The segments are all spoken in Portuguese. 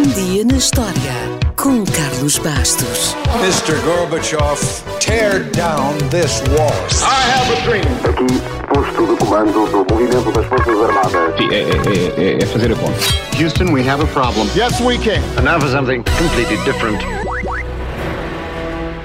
Um dia na história com Carlos Bastos. Mr. Gorbachev, tear down this wall. I have a dream. Aqui, posto de comando do movimento das Forças Armadas. Sim, é, é, é, é fazer a conta. Houston, we have a problem. Yes, we can. And now for something completely different.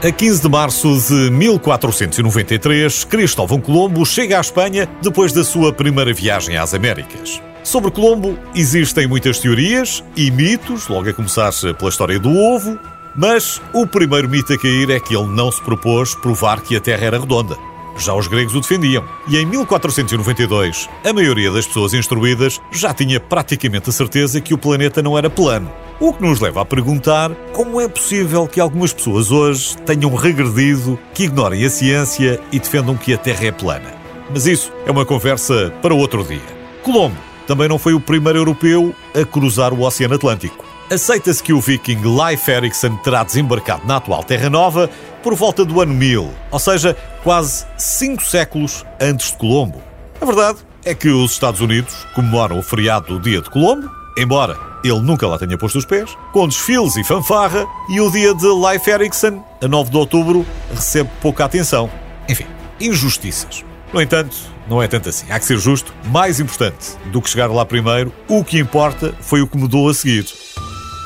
A 15 de março de 1493, Cristóvão Colombo chega à Espanha depois da sua primeira viagem às Américas. Sobre Colombo existem muitas teorias e mitos, logo a começar pela história do ovo, mas o primeiro mito a cair é que ele não se propôs provar que a Terra era redonda. Já os gregos o defendiam. E em 1492, a maioria das pessoas instruídas já tinha praticamente a certeza que o planeta não era plano. O que nos leva a perguntar como é possível que algumas pessoas hoje tenham regredido, que ignorem a ciência e defendam que a Terra é plana. Mas isso é uma conversa para outro dia. Colombo também não foi o primeiro europeu a cruzar o Oceano Atlântico. Aceita-se que o viking Leif Erikson terá desembarcado na atual Terra Nova por volta do ano 1000, ou seja, quase cinco séculos antes de Colombo. A verdade é que os Estados Unidos comemoram o feriado do Dia de Colombo, embora ele nunca lá tenha posto os pés, com desfiles e fanfarra, e o dia de Leif Erikson, a 9 de outubro, recebe pouca atenção. Enfim, injustiças. No entanto, não é tanto assim. Há que ser justo. Mais importante do que chegar lá primeiro, o que importa foi o que mudou a seguir.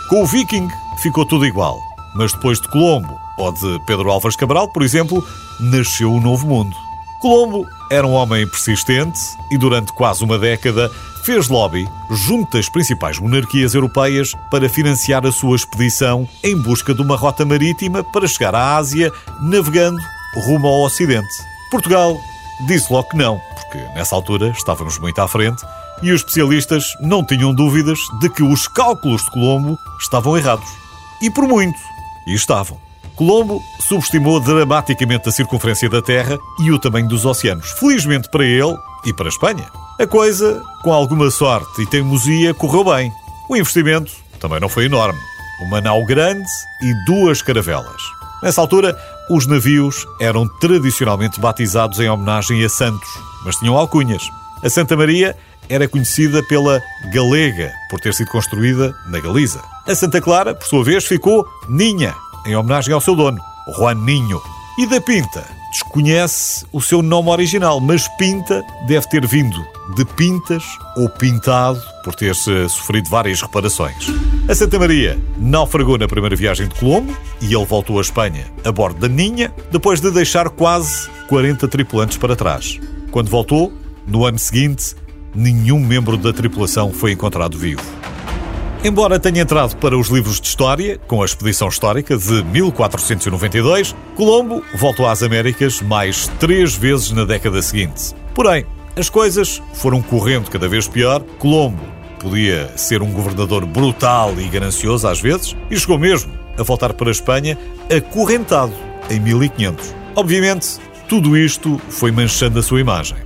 Com o Viking ficou tudo igual, mas depois de Colombo ou de Pedro Álvares Cabral, por exemplo, nasceu um novo mundo. Colombo era um homem persistente e durante quase uma década fez lobby junto das principais monarquias europeias para financiar a sua expedição em busca de uma rota marítima para chegar à Ásia, navegando rumo ao Ocidente. Portugal disse logo que não, porque nessa altura estávamos muito à frente e os especialistas não tinham dúvidas de que os cálculos de Colombo estavam errados. E por muito. E estavam. Colombo subestimou dramaticamente a circunferência da Terra e o tamanho dos oceanos. Felizmente para ele e para a Espanha. A coisa, com alguma sorte e teimosia, correu bem. O investimento também não foi enorme. Uma nau grande e duas caravelas. Nessa altura, os navios eram tradicionalmente batizados em homenagem a santos, mas tinham alcunhas. A Santa Maria era conhecida pela Galega, por ter sido construída na Galiza. A Santa Clara, por sua vez, ficou Ninha, em homenagem ao seu dono, Juan Ninho. E da Pinta, desconhece o seu nome original, mas Pinta deve ter vindo de Pintas ou Pintado, por ter-se sofrido várias reparações. A Santa Maria naufragou na primeira viagem de Colombo e ele voltou à Espanha a bordo da Ninha, depois de deixar quase 40 tripulantes para trás. Quando voltou, no ano seguinte, nenhum membro da tripulação foi encontrado vivo. Embora tenha entrado para os livros de história, com a expedição histórica de 1492, Colombo voltou às Américas mais três vezes na década seguinte. Porém, as coisas foram correndo cada vez pior. Colombo podia ser um governador brutal e ganancioso às vezes, e chegou mesmo a voltar para a Espanha acorrentado em 1500. Obviamente, tudo isto foi manchando a sua imagem.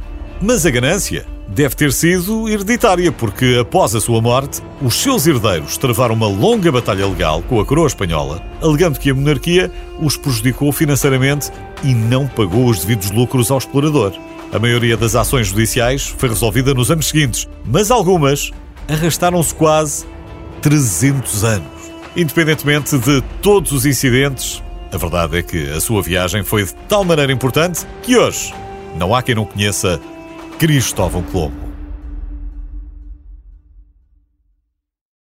Mas a ganância deve ter sido hereditária, porque após a sua morte, os seus herdeiros travaram uma longa batalha legal com a coroa espanhola, alegando que a monarquia os prejudicou financeiramente e não pagou os devidos lucros ao explorador. A maioria das ações judiciais foi resolvida nos anos seguintes, mas algumas arrastaram-se quase 300 anos. Independentemente de todos os incidentes, a verdade é que a sua viagem foi de tal maneira importante que hoje não há quem não conheça Cristóvão Colombo.